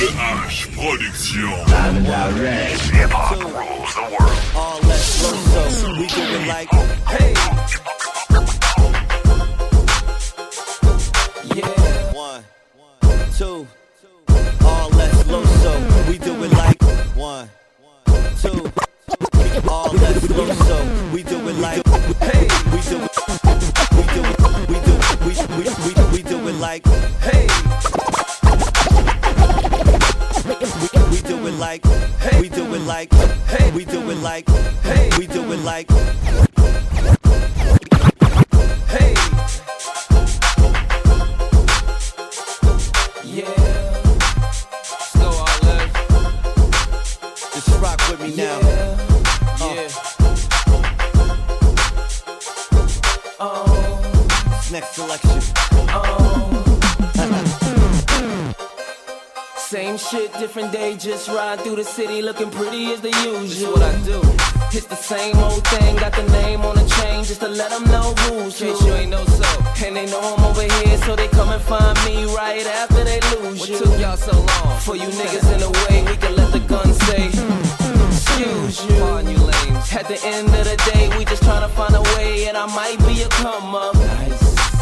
H Production. Hip hop rules the world. All less low, so we do it like, hey. Yeah. One, two. All less low, so we do it like one, two. All less low, so we do it like, hey. Like, hey. We do it like, hey. We do it like, hey. Yeah. Slow all left. Just rock with me now. Yeah. Uh. This next selection. Shit, different day, just ride through the city looking pretty as the usual. what I do. It's the same old thing, got the name on the chain just to let them know who's who. you ain't know so. And they know I'm over here, so they come and find me right after they lose what you. took y'all so long? For you niggas in the way, we can let the gun say, hmm, hmm, excuse you. Pardon you. At the end of the day, we just tryna find a way, and I might be a come up. Nice.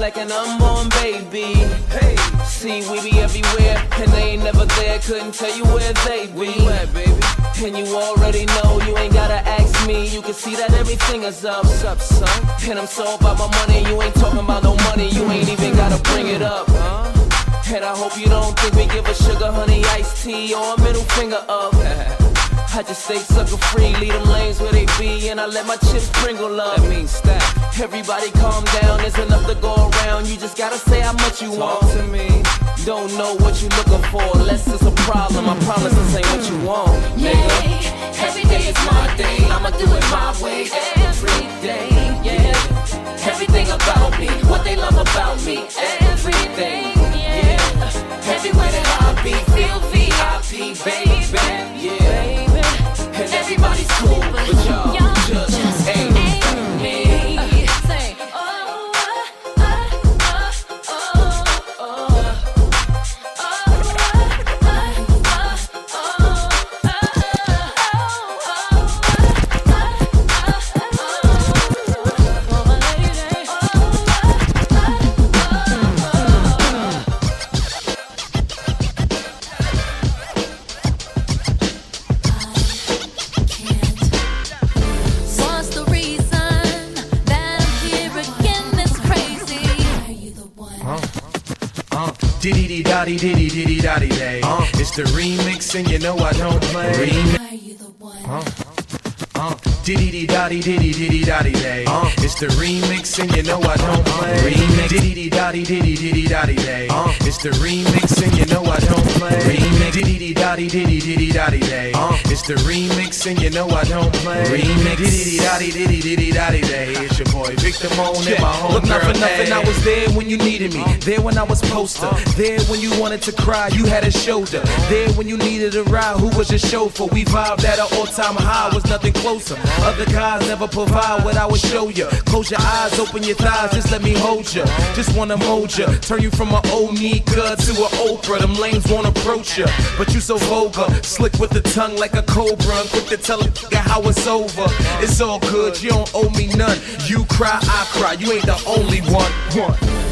like an unborn baby. Hey, see, we be everywhere, and they ain't never there. Couldn't tell you where they be. Where you at, baby? And you already know, you ain't gotta ask me. You can see that everything is up. What's up, son? And I'm so about my money, you ain't talking about no money. You ain't even gotta bring it up, huh? And I hope you don't think we give a sugar honey iced tea or a middle finger up. I just stay sucker free, leave them lanes where they be, and I let my chips sprinkle up. That means stack. Everybody calm down, there's enough to go around. You just gotta say how much you Talk want to me. Don't know what you're looking for, unless it's a problem. I promise this ain't what you want, nigga. Yeah, every day is my day. I'ma do and you know I don't play. Are you the one? Uh-huh. Uh-huh. Diddy diddy dotty diddy diddy dotty day. Uh. It's the remix and you know I don't play. Remix. Diddy dotty diddy diddy dotty day. Uh. It's the remix and you know I don't play. Remix. Diddy dotty diddy diddy dotty day. Uh. It's the remix and you know I don't play. Remix. Diddy dotty diddy diddy dotty day. It's your boy Victor Moan and my home Look, not for nothing. I was there when you needed me. There when I was poster. There when you wanted to cry, you had a shoulder. There when you needed a ride, who was your chauffeur? We vibed at an all-time high, was nothing closer. Other guys never provide what I would show you. Close your eyes, open your thighs, just let me hold you. Just wanna mold you, turn you from an old Nika to an Oprah. Them lanes won't approach you, but you so vulgar, slick with the tongue like a cobra. I'm quick to tell a nigga how it's over. It's all good, you don't owe me none. You cry, I cry. You ain't the only one. One.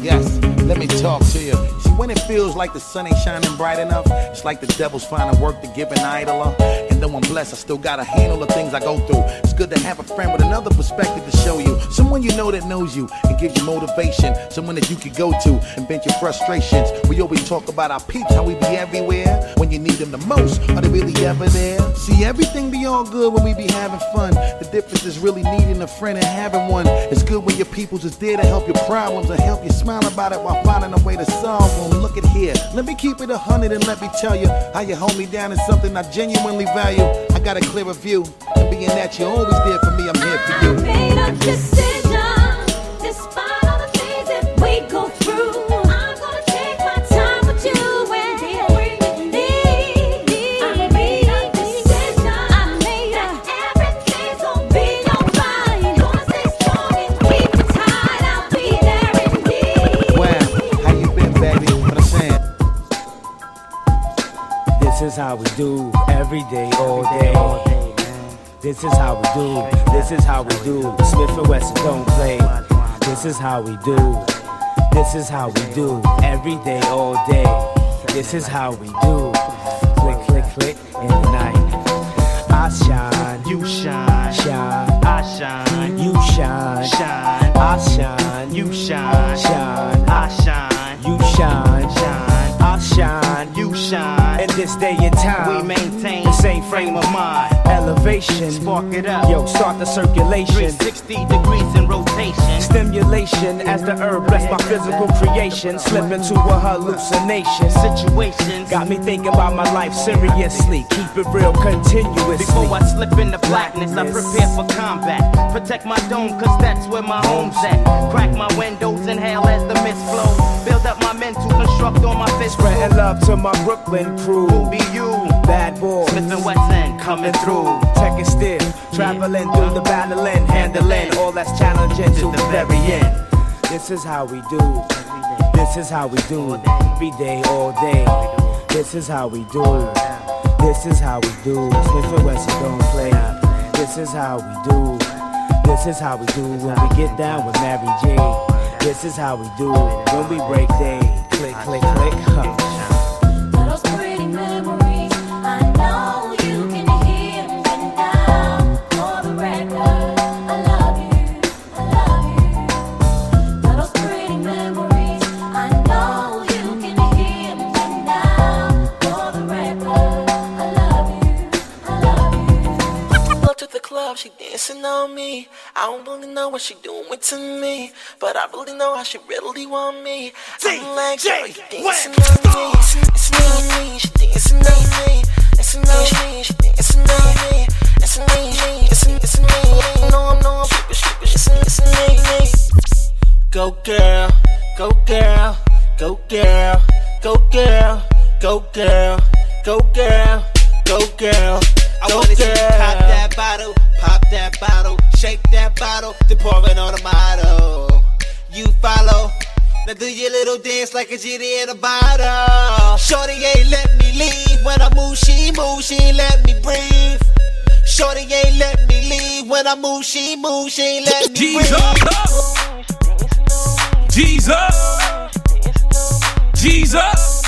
Yes feels like the sun ain't shining bright enough. It's like the devil's finding work to give an idler. And though I'm blessed, I still gotta handle the things I go through. It's good to have a friend with another perspective to show you. Someone you know that knows you and gives you motivation. Someone that you could go to and vent your frustrations. We always talk about our peeps, how we be everywhere. When you need them the most, are they really ever there? See, everything be all good when we be having fun. The difference is really needing a friend and having one. It's good when your peoples is there to help your problems and help you smile about it while finding a way to solve them. Look at here, let me keep it a hundred and let me tell you how you hold me down is something I genuinely value. I got a clearer view, and being that you're always there for me, I'm here for you. Made a every day, all day. This is how we do. This is how we do. Smith and Wesson don't play. This is how we do. This is how we do every day, all day. This is how we do. Click, click, click in the night. I shine, you shine, shine. I shine, you shine, shine. I shine, you shine, shine. I shine, you shine, shine. I shine, you shine. In this day and time, we maintain frame of mind. Elevation, spark it up. Yo, start the circulation. 360 degrees in rotation. Stimulation as the herb bless my physical creation. Slip into a hallucination. Situations got me thinking about my life seriously. Keep it real continuously. Before I slip into blackness, I prepare for combat. Protect my dome, cause that's where my home's at. Crack my windows, inhale as the mist flows. Build up my mental, construct on my fist. Spreading love to my Brooklyn crew. Who be you? Bad boy. Smith and Wesson coming through. Checking still, traveling through the battling, handling all that's challenging to the very end. This is how we do. This is how we do. Every day, all day. This is how we do. This is how we do. Smith and Wesson don't play. This is how we do. This is how we do when we get down with Mary J. This is how we do it when we break day. Click, click, click. Huh. On me. I don't really know what she doing to me, but I really know how she really want me. I'm like, girl, you dancing on me, dancing on me, she dancing on me, dancing on me, she dancing on me, dancing on me, dancing, dancing on me. No, I'm no, I'm super, super, dancing, dancing on me. Go girl, go girl, go girl, go girl, go girl, go girl, go girl. I wanna see you pop that bottle, that bottle, shake that bottle, then pour it on the model. You follow, now do your little dance like a genie in a bottle. Shorty ain't let me leave when I move, she move, she ain't let me breathe. Shorty ain't let me leave when I move, she move, she ain't let me breathe. Jesus. Jesus.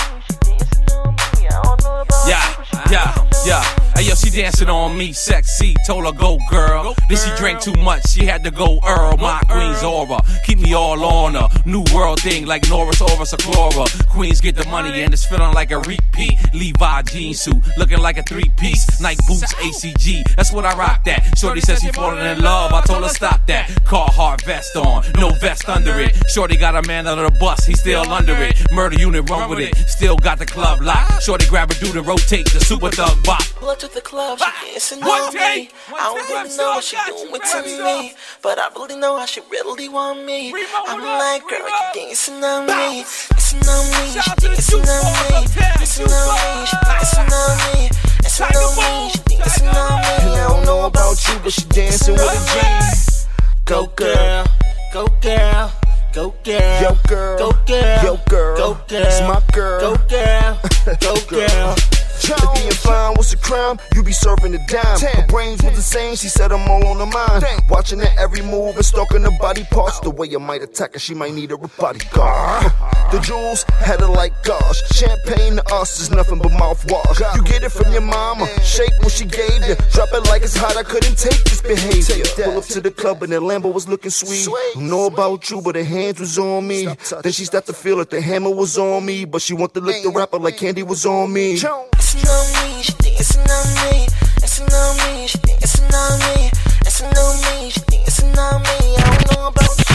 Yeah, yeah, yeah. Hey yo, she dancing on me, sexy. Told her go girl. Then she drank too much, she had to go Earl. My queen's aura, keep me all on her. New world thing like Norris Oris or Chlora. Queens get the money and it's feeling like a repeat. Levi jean suit, looking like a three piece. Nike boots, ACG. That's what I rock that. Shorty says she falling in love. I told her stop that. Carhartt vest on, no vest under it. Shorty got a man under the bus, he still under it. Murder unit run with it, still got the club locked. Shorty grab a dude and rotate the super thug bop. Pull up to the club, she dancing One on day, me. I don't really know what she doing to me, but I really know how she really want me. I'm like, girl, you dancing on me, dancing on me, she dancing on me, dancing on me, she dancing on me, dancing on me, she dancing on me. And I don't know about you, but she dancing with a G. Go girl, go girl, go girl, Yo, girl. Brains she said I'm all on her mind. Watching her every move and stalking her body parts. The way I might attack her, she might need a bodyguard. The jewels had her like gosh. Champagne to us is nothing but mouthwash. You get it from your mama. Shake what she gave you. Drop it like it's hot. I couldn't take this behavior. Pull up to the club and the Lambo was looking sweet. Don't know about you, but her hands was on me. Then she started to feel like the hammer was on me, but she want to lick the rapper like candy was on me. Dancing on me, she dancing on me. Dancing on me, she dancing on me. It's on me. it's a it's me. I don't know about.